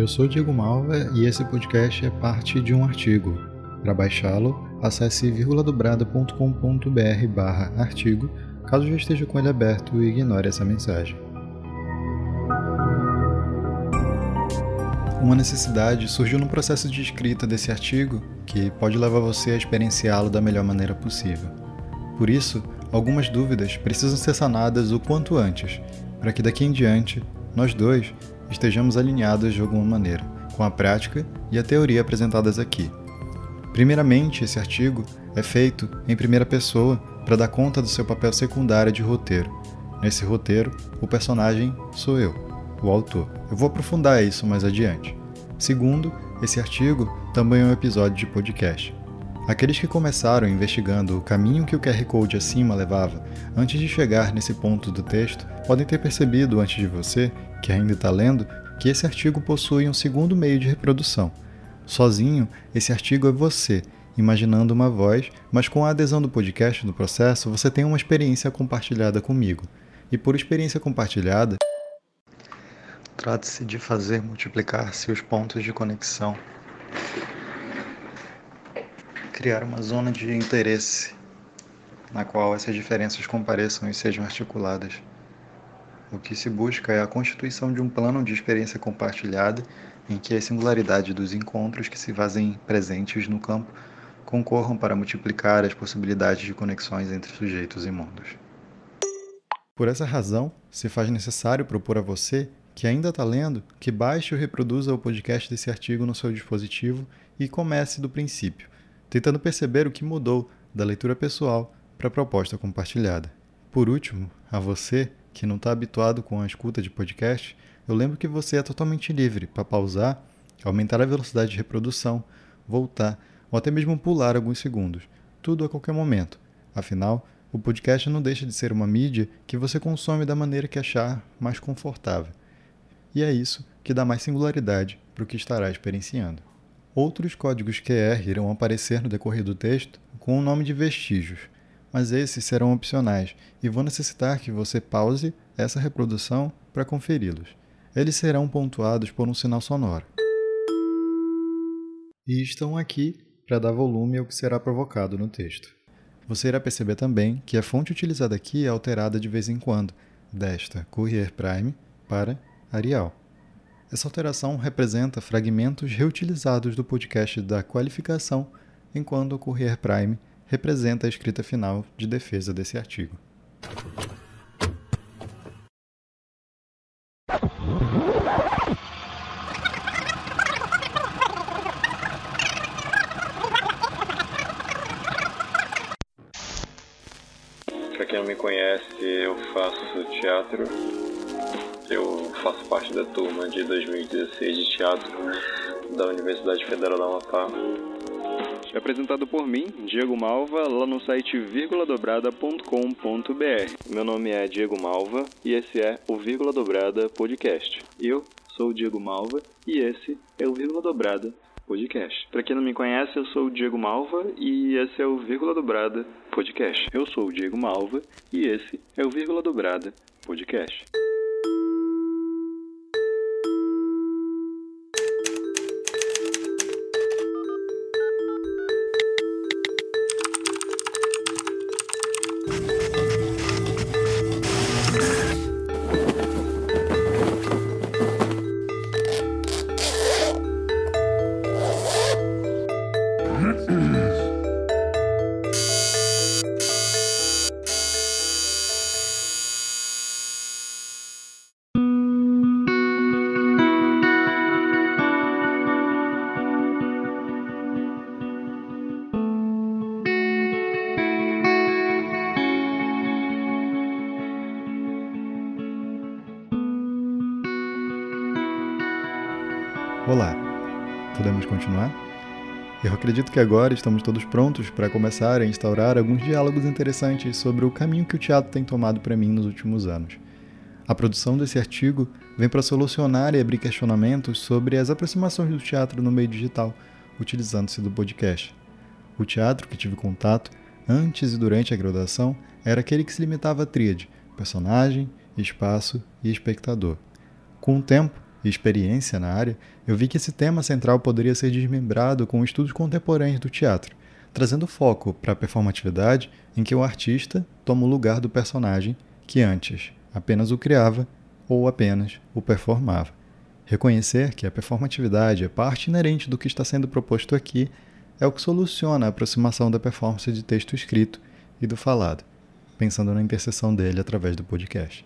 Eu sou Diego Malva e esse podcast é parte de um artigo. Para baixá-lo, acesse vírguladobrada.com.br barra artigo, caso já esteja com ele aberto e ignore essa mensagem. Uma necessidade surgiu no processo de escrita desse artigo que pode levar você a experienciá-lo da melhor maneira possível. Por isso, algumas dúvidas precisam ser sanadas o quanto antes, para que daqui em diante, nós dois estejamos alinhados de alguma maneira com a prática e a teoria apresentadas aqui. Primeiramente, esse artigo é feito em primeira pessoa para dar conta do seu papel secundário de roteiro. Nesse roteiro, o personagem sou eu, o autor. Eu vou aprofundar isso mais adiante. Segundo, esse artigo também é um episódio de podcast. Aqueles que começaram investigando o caminho que o QR Code acima levava antes de chegar nesse ponto do texto podem ter percebido antes de você que ainda está lendo, que esse artigo possui um segundo meio de reprodução. Sozinho, esse artigo é você, imaginando uma voz, mas com a adesão do podcast no processo, você tem uma experiência compartilhada comigo. E por experiência compartilhada, trata-se de fazer multiplicar-se os pontos de conexão. Criar uma zona de interesse na qual essas diferenças compareçam e sejam articuladas. O que se busca é a constituição de um plano de experiência compartilhada em que as singularidades dos encontros que se fazem presentes no campo concorram para multiplicar as possibilidades de conexões entre sujeitos e mundos. Por essa razão, se faz necessário propor a você, que ainda está lendo, que baixe ou reproduza o podcast desse artigo no seu dispositivo e comece do princípio, tentando perceber o que mudou da leitura pessoal para a proposta compartilhada. Por último, a você, que não está habituado com a escuta de podcast, eu lembro que você é totalmente livre para pausar, aumentar a velocidade de reprodução, voltar ou até mesmo pular alguns segundos, tudo a qualquer momento. Afinal, o podcast não deixa de ser uma mídia que você consome da maneira que achar mais confortável. E é isso que dá mais singularidade para o que estará experienciando. Outros códigos QR irão aparecer no decorrer do texto com o nome de vestígios mas esses serão opcionais e vou necessitar que você pause essa reprodução para conferi-los. Eles serão pontuados por um sinal sonoro. E estão aqui para dar volume ao que será provocado no texto. Você irá perceber também que a fonte utilizada aqui é alterada de vez em quando, desta Courier Prime para Arial. Essa alteração representa fragmentos reutilizados do podcast da qualificação, enquanto o Courier Prime representa a escrita final de defesa desse artigo. Para quem não me conhece, eu faço teatro. Eu faço parte da turma de 2016 de teatro da Universidade Federal da Amapá. É apresentado por mim, Diego Malva, lá no site vírguladobrada.com.br. Meu nome é Diego Malva e esse é o Vírgula Dobrada Podcast. Eu sou o Diego Malva e esse é o Vírgula Dobrada Podcast. Para quem não me conhece, eu sou o Diego Malva e esse é o Vírgula Dobrada Podcast. Eu sou o Diego Malva e esse é o Vírgula Dobrada Podcast. Podemos continuar? Eu acredito que agora estamos todos prontos para começar a instaurar alguns diálogos interessantes sobre o caminho que o teatro tem tomado para mim nos últimos anos. A produção desse artigo vem para solucionar e abrir questionamentos sobre as aproximações do teatro no meio digital, utilizando-se do podcast. O teatro que tive contato antes e durante a graduação era aquele que se limitava à tríade: personagem, espaço e espectador. Com o tempo, e experiência na área, eu vi que esse tema central poderia ser desmembrado com estudos contemporâneos do teatro, trazendo foco para a performatividade em que o artista toma o lugar do personagem que antes apenas o criava ou apenas o performava. Reconhecer que a performatividade é parte inerente do que está sendo proposto aqui é o que soluciona a aproximação da performance de texto escrito e do falado, pensando na interseção dele através do podcast.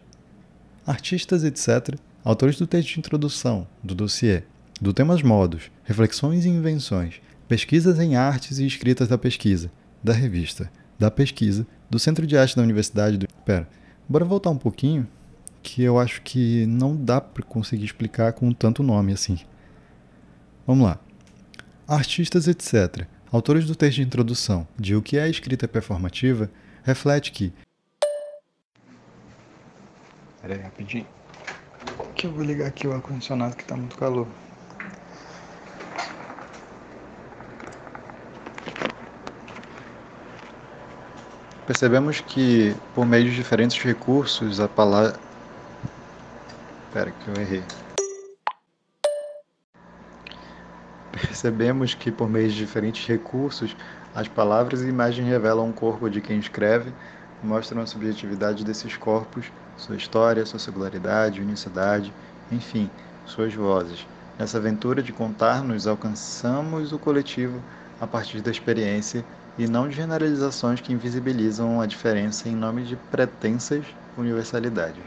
Artistas, etc., autores do texto de introdução, do dossiê, do temas modos, reflexões e invenções, pesquisas em artes e escritas da pesquisa, da revista, da pesquisa, do Centro de Arte da Universidade do. Pera, bora voltar um pouquinho, que eu acho que não dá para conseguir explicar com tanto nome assim. Vamos lá. Artistas, etc., autores do texto de introdução de O que é escrita performativa, reflete que. Peraí, rapidinho. Eu vou ligar aqui o ar-condicionado que está muito calor. Percebemos que, por meio de diferentes recursos, a palavra. Espera que eu errei. Percebemos que, por meio de diferentes recursos, as palavras e imagens revelam o corpo de quem escreve, mostram a subjetividade desses corpos, sua história, sua singularidade, unicidade, enfim, suas vozes. Nessa aventura de contar-nos, alcançamos o coletivo a partir da experiência e não de generalizações que invisibilizam a diferença em nome de pretensas universalidades.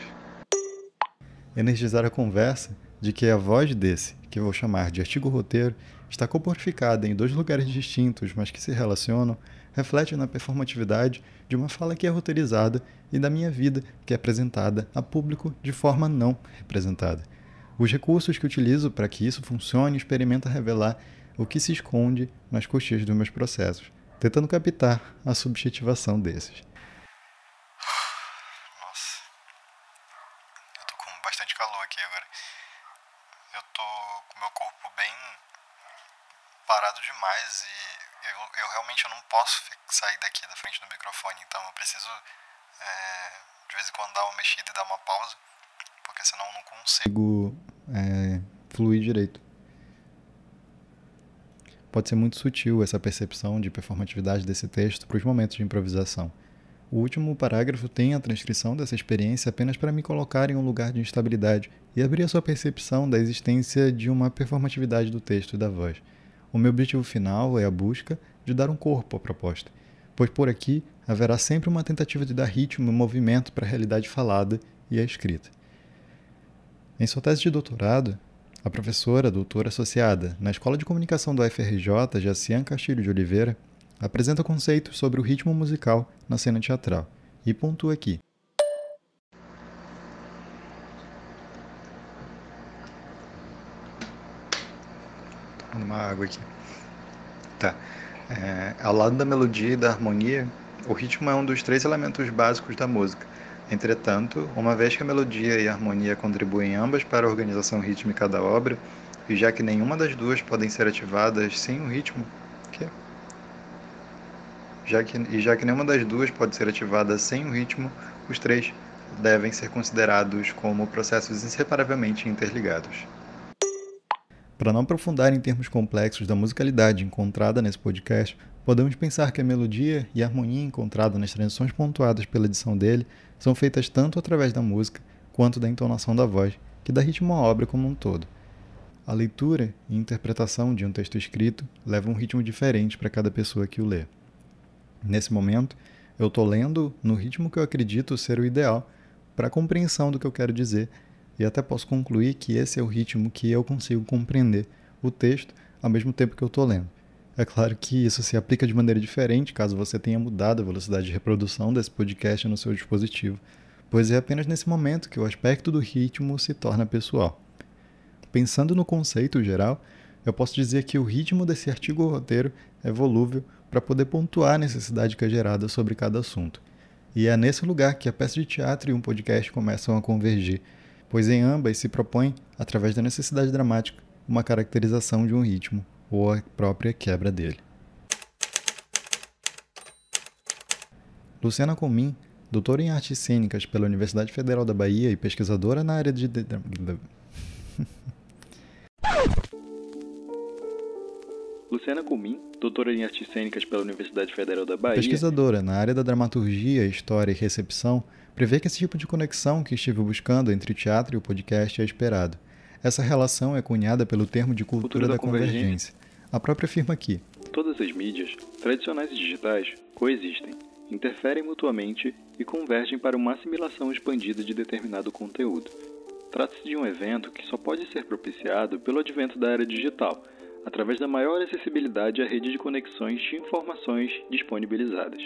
Energizar a conversa de que a voz desse, que vou chamar de artigo roteiro, está corporificada em dois lugares distintos, mas que se relacionam, reflete na performatividade de uma fala que é roteirizada e da minha vida que é apresentada a público de forma não representada. Os recursos que utilizo para que isso funcione experimenta revelar o que se esconde nas coxias dos meus processos, tentando captar a subjetivação desses. Nossa. Eu tô com bastante calor aqui agora. Eu tô com meu corpo bem parado demais e eu, eu realmente não posso sair daqui da frente do microfone, então eu preciso é, de vez em quando dar uma mexida e dar uma pausa, porque senão eu não consigo é, fluir direito pode ser muito sutil essa percepção de performatividade desse texto para os momentos de improvisação. O último parágrafo tem a transcrição dessa experiência apenas para me colocar em um lugar de instabilidade e abrir a sua percepção da existência de uma performatividade do texto e da voz. O meu objetivo final é a busca de dar um corpo à proposta, pois por aqui haverá sempre uma tentativa de dar ritmo e movimento para a realidade falada e a escrita. Em sua tese de doutorado, a professora, doutora associada na Escola de Comunicação do UFRJ, Jacian Castilho de Oliveira, apresenta conceitos sobre o ritmo musical na cena teatral e pontua aqui. Uma água aqui. Tá. É, ao lado da melodia e da harmonia, o ritmo é um dos três elementos básicos da música Entretanto, uma vez que a melodia e a harmonia contribuem ambas para a organização rítmica da obra, e já que nenhuma das duas podem ser ativadas sem o ritmo, que já que, e já que nenhuma das duas pode ser ativada sem o ritmo, os três devem ser considerados como processos inseparavelmente interligados. Para não aprofundar em termos complexos da musicalidade encontrada nesse podcast, podemos pensar que a melodia e a harmonia encontrada nas transições pontuadas pela edição dele são feitas tanto através da música quanto da entonação da voz, que dá ritmo à obra como um todo. A leitura e interpretação de um texto escrito leva um ritmo diferente para cada pessoa que o lê. Nesse momento, eu estou lendo no ritmo que eu acredito ser o ideal para a compreensão do que eu quero dizer, e até posso concluir que esse é o ritmo que eu consigo compreender o texto ao mesmo tempo que eu estou lendo. É claro que isso se aplica de maneira diferente caso você tenha mudado a velocidade de reprodução desse podcast no seu dispositivo, pois é apenas nesse momento que o aspecto do ritmo se torna pessoal. Pensando no conceito geral, eu posso dizer que o ritmo desse artigo ou roteiro é volúvel para poder pontuar a necessidade que é gerada sobre cada assunto. E é nesse lugar que a peça de teatro e um podcast começam a convergir, pois em ambas se propõe, através da necessidade dramática, uma caracterização de um ritmo ou a própria quebra dele. Luciana Comim, doutora em artes cênicas pela Universidade Federal da Bahia e pesquisadora na área de. Luciana Comim, doutora em artes cênicas pela Universidade Federal da Bahia. Pesquisadora na área da dramaturgia, história e recepção, prevê que esse tipo de conexão que estive buscando entre o teatro e o podcast é esperado. Essa relação é cunhada pelo termo de cultura, cultura da, da convergência. convergência. A própria afirma que todas as mídias, tradicionais e digitais, coexistem, interferem mutuamente e convergem para uma assimilação expandida de determinado conteúdo. Trata-se de um evento que só pode ser propiciado pelo advento da era digital, através da maior acessibilidade à rede de conexões de informações disponibilizadas.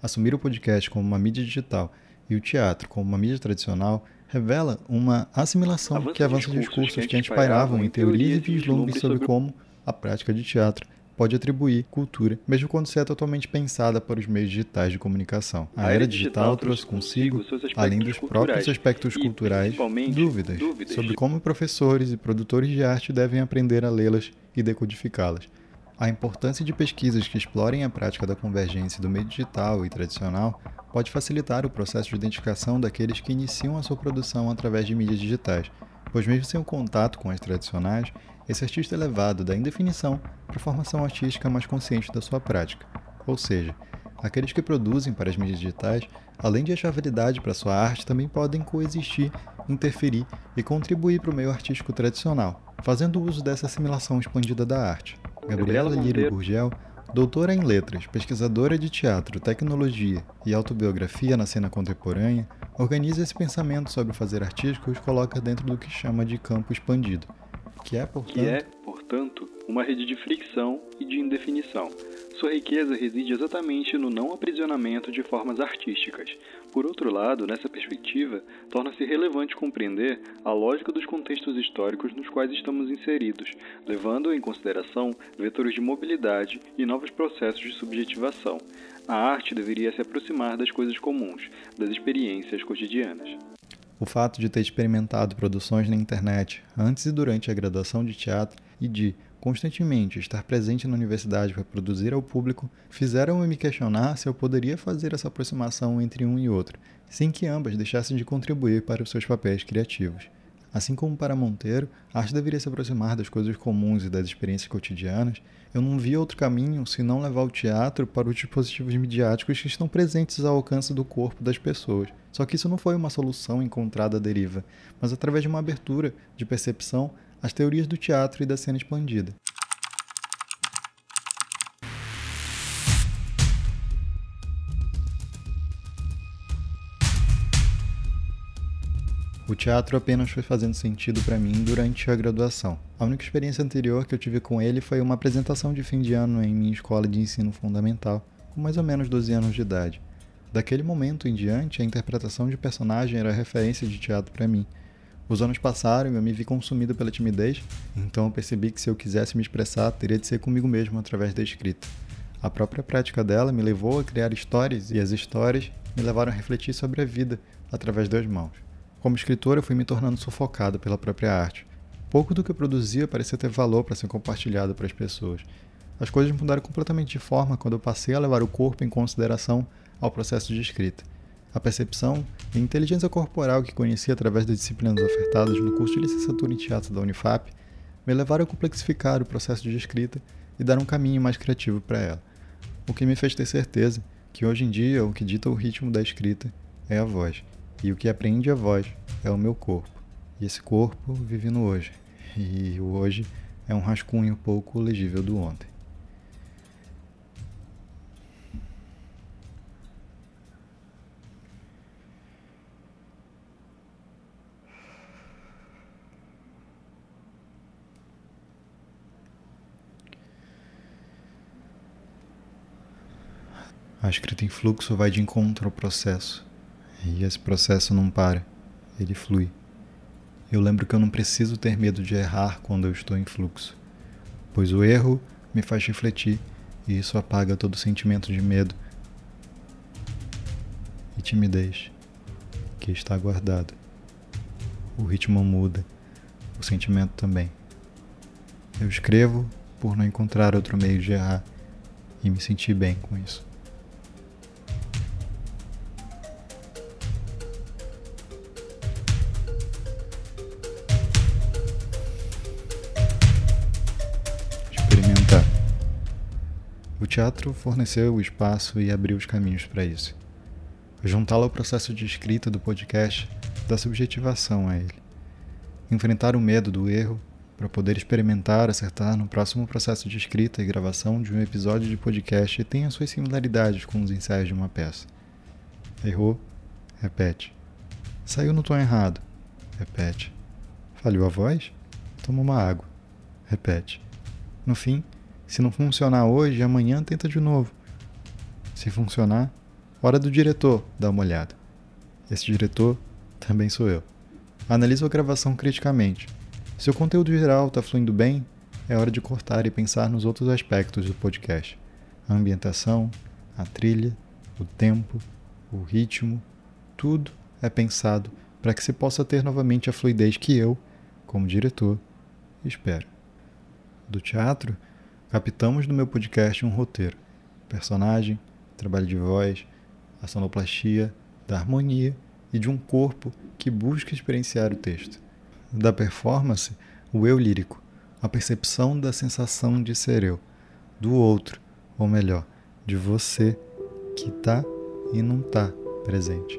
Assumir o podcast como uma mídia digital e o teatro como uma mídia tradicional revela uma assimilação que avança discursos, discursos que antes pairavam em teorias e vislumbres sobre como a prática de teatro pode atribuir cultura, mesmo quando se é totalmente pensada para os meios digitais de comunicação. A, era digital trouxe consigo, além dos próprios aspectos culturais, dúvidas, dúvidas sobre como professores e produtores de arte devem aprender a lê-las e decodificá-las. A importância de pesquisas que explorem a prática da convergência do meio digital e tradicional pode facilitar o processo de identificação daqueles que iniciam a sua produção através de mídias digitais, pois, mesmo sem o contato com as tradicionais, esse artista é levado da indefinição para a formação artística mais consciente da sua prática. Ou seja, aqueles que produzem para as mídias digitais, além de achar validade para sua arte, também podem coexistir, interferir e contribuir para o meio artístico tradicional, fazendo uso dessa assimilação expandida da arte. Gabriela Lírio Gurgel, doutora em letras, pesquisadora de teatro, tecnologia e autobiografia na cena contemporânea, organiza esse pensamento sobre o fazer artístico e os coloca dentro do que chama de campo expandido que é, portanto, que é, portanto uma rede de fricção e de indefinição. Sua riqueza reside exatamente no não aprisionamento de formas artísticas. Por outro lado, nessa perspectiva, torna-se relevante compreender a lógica dos contextos históricos nos quais estamos inseridos, levando em consideração vetores de mobilidade e novos processos de subjetivação. A arte deveria se aproximar das coisas comuns, das experiências cotidianas. O fato de ter experimentado produções na internet antes e durante a graduação de teatro e de, constantemente, estar presente na universidade para produzir ao público fizeram-me me questionar se eu poderia fazer essa aproximação entre um e outro, sem que ambas deixassem de contribuir para os seus papéis criativos. Assim como para Monteiro, a arte deveria se aproximar das coisas comuns e das experiências cotidianas, eu não vi outro caminho senão levar o teatro para os dispositivos midiáticos que estão presentes ao alcance do corpo das pessoas. Só que isso não foi uma solução encontrada à deriva, mas através de uma abertura de percepção às teorias do teatro e da cena expandida. O teatro apenas foi fazendo sentido para mim durante a graduação. A única experiência anterior que eu tive com ele foi uma apresentação de fim de ano em minha escola de ensino fundamental, com mais ou menos 12 anos de idade. Daquele momento em diante, a interpretação de personagem era referência de teatro para mim. Os anos passaram e eu me vi consumido pela timidez, então eu percebi que se eu quisesse me expressar, teria de ser comigo mesmo através da escrita. A própria prática dela me levou a criar histórias e as histórias me levaram a refletir sobre a vida através das mãos. Como escritor, eu fui me tornando sufocado pela própria arte. Pouco do que eu produzia parecia ter valor para ser compartilhado para as pessoas. As coisas mudaram completamente de forma quando eu passei a levar o corpo em consideração ao processo de escrita. A percepção e a inteligência corporal que conheci através das disciplinas ofertadas no curso de licenciatura em teatro da Unifap me levaram a complexificar o processo de escrita e dar um caminho mais criativo para ela. O que me fez ter certeza que hoje em dia o que dita o ritmo da escrita é a voz. E o que aprende a voz é o meu corpo. E esse corpo vive no hoje. E o hoje é um rascunho pouco legível do ontem. A escrita em fluxo vai de encontro ao processo. E esse processo não para, ele flui. Eu lembro que eu não preciso ter medo de errar quando eu estou em fluxo, pois o erro me faz refletir e isso apaga todo sentimento de medo e timidez que está guardado. O ritmo muda, o sentimento também. Eu escrevo por não encontrar outro meio de errar e me sentir bem com isso. Teatro forneceu o espaço e abriu os caminhos para isso. Juntá-lo ao processo de escrita do podcast dá subjetivação a ele. Enfrentar o medo do erro para poder experimentar, acertar no próximo processo de escrita e gravação de um episódio de podcast tem as suas similaridades com os ensaios de uma peça. Errou, repete. Saiu no tom errado, repete. Falhou a voz? Toma uma água, repete. No fim, se não funcionar hoje, amanhã tenta de novo. Se funcionar, hora do diretor dar uma olhada. Esse diretor também sou eu. Analiso a gravação criticamente se o conteúdo geral está fluindo bem, é hora de cortar e pensar nos outros aspectos do podcast: a ambientação, a trilha, o tempo, o ritmo, tudo é pensado para que se possa ter novamente a fluidez que eu, como diretor, espero. Do teatro, captamos no meu podcast um roteiro, personagem, trabalho de voz, a sonoplastia, da harmonia e de um corpo que busca experienciar o texto da performance o eu lírico, a percepção da sensação de ser eu, do outro, ou melhor, de você que está e não está presente,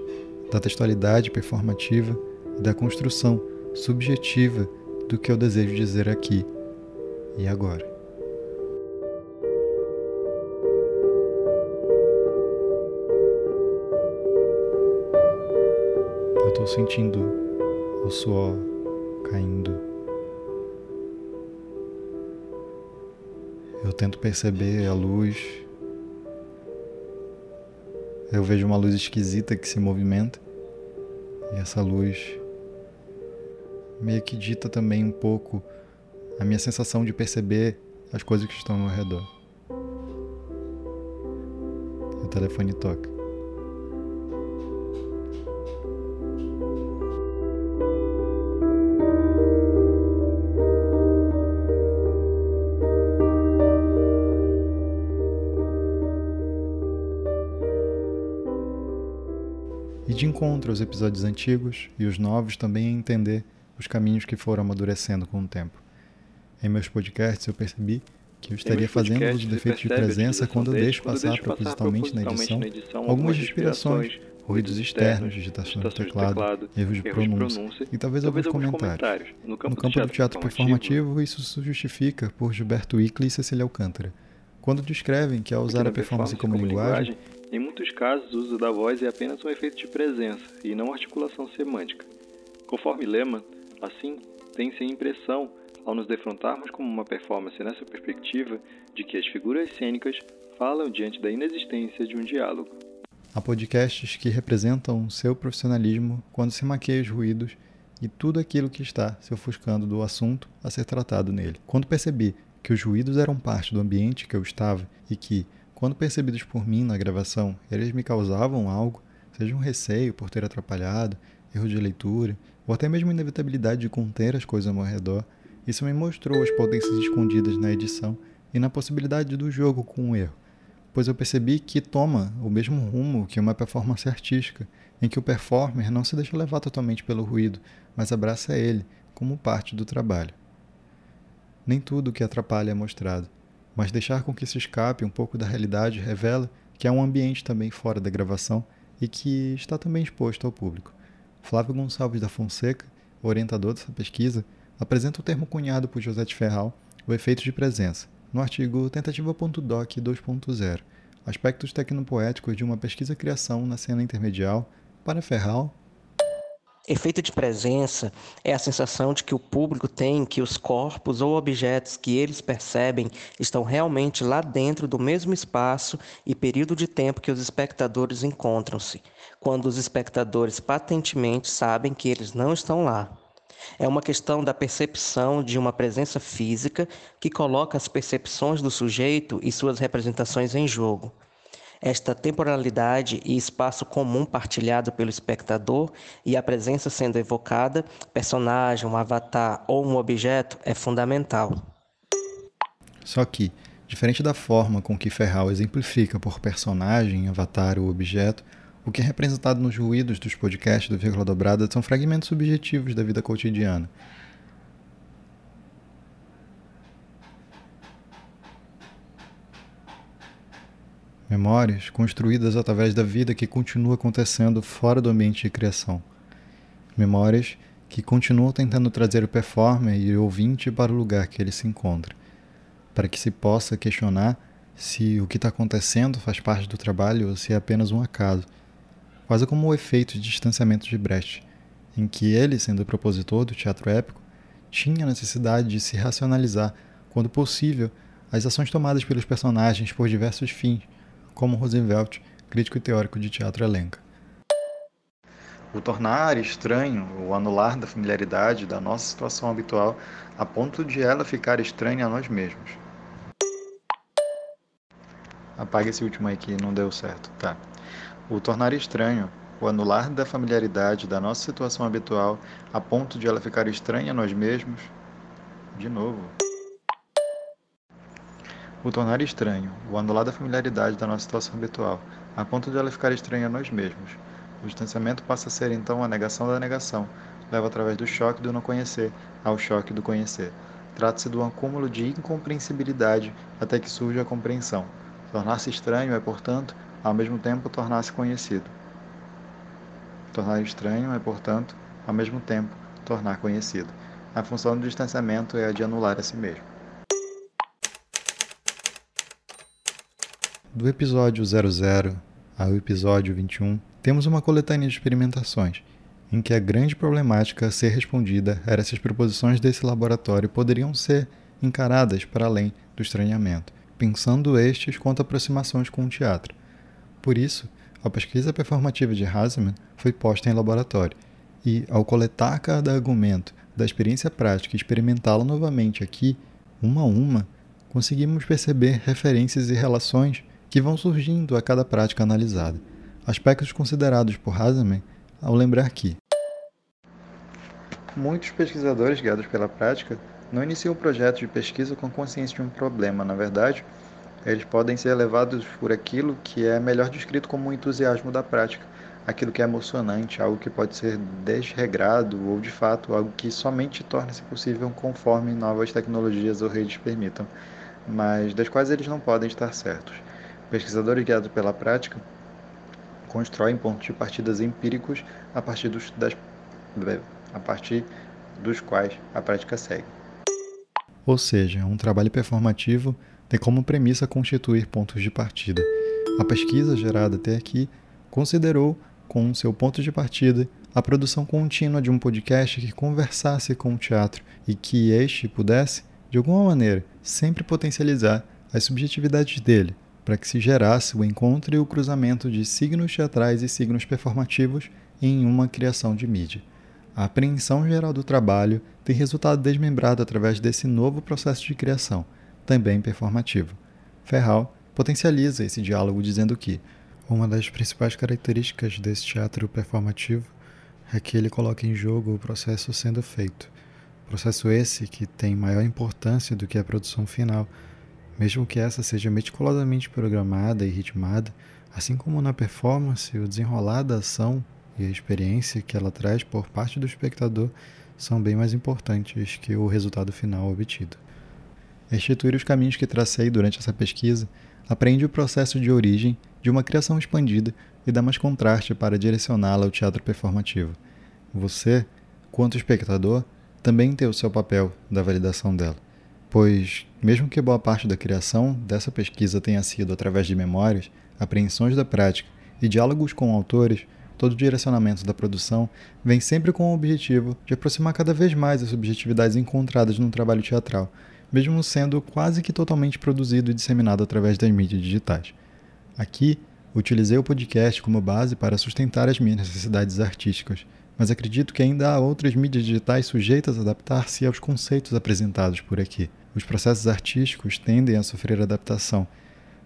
da textualidade performativa e da construção subjetiva do que eu desejo dizer aqui e agora. Estou sentindo o suor caindo. Eu tento perceber a luz. Eu vejo uma luz esquisita que se movimenta. E essa luz meio que dita também um pouco a minha sensação de perceber as coisas que estão ao meu redor. o telefone toca. De encontro aos episódios antigos e os novos também a entender os caminhos que foram amadurecendo com o tempo. Em meus podcasts eu percebi que eu estaria fazendo uso do defeito de presença quando eu deixo passar propositalmente na edição algumas inspirações, ruídos externos, digitação de teclado, erros de pronúncia e talvez alguns comentários. No campo do teatro performativo, isso se justifica por Gilberto Icli e Cecília Alcântara. Quando descrevem que ao usar a performance como linguagem, em muitos casos, o uso da voz é apenas um efeito de presença e não articulação semântica. Conforme Lehmann, assim, tem-se a impressão, ao nos defrontarmos com uma performance nessa perspectiva, de que as figuras cênicas falam diante da inexistência de um diálogo. Há podcasts que representam seu profissionalismo quando se maqueia os ruídos e tudo aquilo que está se ofuscando do assunto a ser tratado nele. Quando percebi que os ruídos eram parte do ambiente que eu estava e que, quando percebidos por mim na gravação, eles me causavam algo, seja um receio por ter atrapalhado, erro de leitura, ou até mesmo inevitabilidade de conter as coisas ao meu redor, isso me mostrou as potências escondidas na edição e na possibilidade do jogo com o erro, pois eu percebi que toma o mesmo rumo que uma performance artística, em que o performer não se deixa levar totalmente pelo ruído, mas abraça ele como parte do trabalho. Nem tudo o que atrapalha é mostrado, mas deixar com que se escape um pouco da realidade revela que há um ambiente também fora da gravação e que está também exposto ao público. Flávio Gonçalves da Fonseca, orientador dessa pesquisa, apresenta o termo cunhado por José de Ferral, o efeito de presença, no artigo Tentativa.doc 2.0, aspectos tecnopoéticos de uma pesquisa-criação na cena intermedial para Ferral, Efeito de presença é a sensação de que o público tem que os corpos ou objetos que eles percebem estão realmente lá dentro do mesmo espaço e período de tempo que os espectadores encontram-se, quando os espectadores patentemente sabem que eles não estão lá. É uma questão da percepção de uma presença física que coloca as percepções do sujeito e suas representações em jogo. Esta temporalidade e espaço comum partilhado pelo espectador e a presença sendo evocada, personagem, um avatar ou um objeto, é fundamental. Só que, diferente da forma com que Ferral exemplifica por personagem, avatar ou objeto, o que é representado nos ruídos dos podcasts do Vírgula Dobrada são fragmentos subjetivos da vida cotidiana, Memórias construídas através da vida que continua acontecendo fora do ambiente de criação. Memórias que continuam tentando trazer o performer e o ouvinte para o lugar que ele se encontra, para que se possa questionar se o que está acontecendo faz parte do trabalho ou se é apenas um acaso, quase como o efeito de distanciamento de Brecht, em que ele, sendo o propositor do teatro épico, tinha a necessidade de se racionalizar, quando possível, as ações tomadas pelos personagens por diversos fins, como Roosevelt, crítico e teórico de teatro, elenca. O tornar estranho, o anular da familiaridade da nossa situação habitual, a ponto de ela ficar estranha a nós mesmos. Apaga esse último aí que não deu certo, tá? O tornar estranho, o anular da familiaridade da nossa situação habitual, a ponto de ela ficar estranha a nós mesmos. De novo o tornar estranho, o anular da familiaridade da nossa situação habitual, a ponto de ela ficar estranha a nós mesmos. O distanciamento passa a ser então a negação da negação, leva através do choque do não conhecer ao choque do conhecer. Trata-se de um acúmulo de incompreensibilidade até que surja a compreensão. Tornar-se estranho é, portanto, ao mesmo tempo tornar-se conhecido. Tornar estranho é, portanto, ao mesmo tempo tornar conhecido. A função do distanciamento é a de anular a si mesmo. Do episódio 00 ao episódio 21, temos uma coletânea de experimentações, em que a grande problemática a ser respondida era se as proposições desse laboratório poderiam ser encaradas para além do estranhamento, pensando estes quanto aproximações com o teatro. Por isso, a pesquisa performativa de Haseman foi posta em laboratório, e, ao coletar cada argumento da experiência prática e experimentá-la novamente aqui, uma a uma, conseguimos perceber referências e relações que vão surgindo a cada prática analisada, aspectos considerados por Haseman ao lembrar que muitos pesquisadores guiados pela prática não iniciam o projeto de pesquisa com consciência de um problema, na verdade, eles podem ser levados por aquilo que é melhor descrito como o entusiasmo da prática, aquilo que é emocionante, algo que pode ser desregrado ou de fato algo que somente torna-se possível conforme novas tecnologias ou redes permitam, mas das quais eles não podem estar certos. Pesquisadores guiados pela prática constroem pontos de partidas empíricos a partir dos, das, a partir dos quais a prática segue. Ou seja, um trabalho performativo tem como premissa constituir pontos de partida. A pesquisa gerada até aqui considerou como seu ponto de partida a produção contínua de um podcast que conversasse com o teatro e que este pudesse, de alguma maneira, sempre potencializar as subjetividades dele, para que se gerasse o encontro e o cruzamento de signos teatrais e signos performativos em uma criação de mídia. A apreensão geral do trabalho tem resultado desmembrado através desse novo processo de criação, também performativo. Ferral potencializa esse diálogo dizendo que uma das principais características desse teatro performativo é que ele coloca em jogo o processo sendo feito. Processo esse que tem maior importância do que a produção final, mesmo que essa seja meticulosamente programada e ritmada, assim como na performance, o desenrolar da ação e a experiência que ela traz por parte do espectador são bem mais importantes que o resultado final obtido. Restituir os caminhos que tracei durante essa pesquisa aprende o processo de origem de uma criação expandida e dá mais contraste para direcioná-la ao teatro performativo. Você, quanto espectador, também tem o seu papel da validação dela pois, mesmo que boa parte da criação dessa pesquisa tenha sido através de memórias, apreensões da prática e diálogos com autores, todo o direcionamento da produção vem sempre com o objetivo de aproximar cada vez mais as subjetividades encontradas no trabalho teatral, mesmo sendo quase que totalmente produzido e disseminado através das mídias digitais. Aqui, utilizei o podcast como base para sustentar as minhas necessidades artísticas, mas acredito que ainda há outras mídias digitais sujeitas a adaptar-se aos conceitos apresentados por aqui. Os processos artísticos tendem a sofrer adaptação,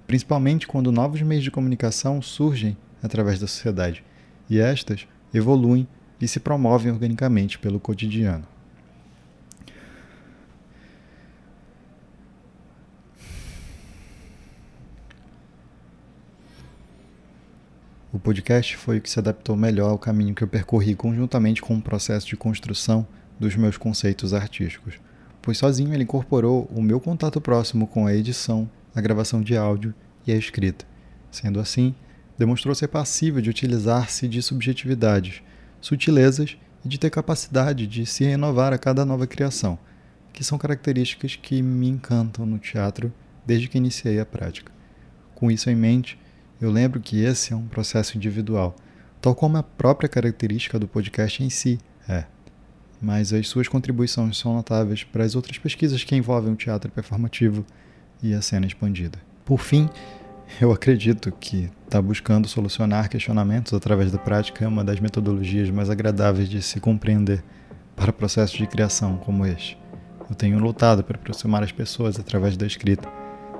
principalmente quando novos meios de comunicação surgem através da sociedade, e estas evoluem e se promovem organicamente pelo cotidiano. O podcast foi o que se adaptou melhor ao caminho que eu percorri conjuntamente com o processo de construção dos meus conceitos artísticos, pois sozinho ele incorporou o meu contato próximo com a edição, a gravação de áudio e a escrita. Sendo assim, demonstrou ser passível de utilizar-se de subjetividades, sutilezas e de ter capacidade de se renovar a cada nova criação, que são características que me encantam no teatro desde que iniciei a prática. Com isso em mente, eu lembro que esse é um processo individual, tal como a própria característica do podcast em si é. Mas as suas contribuições são notáveis para as outras pesquisas que envolvem o teatro performativo e a cena expandida. Por fim, eu acredito que estar tá buscando solucionar questionamentos através da prática é uma das metodologias mais agradáveis de se compreender para processos de criação como este. Eu tenho lutado para aproximar as pessoas através da escrita,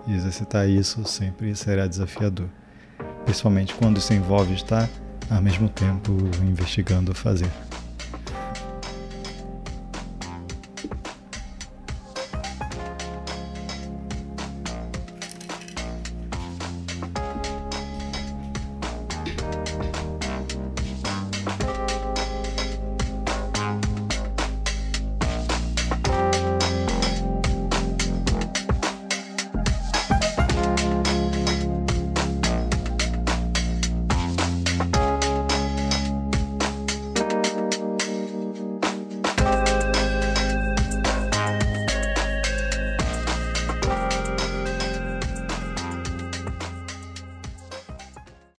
e exercitar isso sempre será desafiador, principalmente quando se envolve estar, ao mesmo tempo, investigando fazer.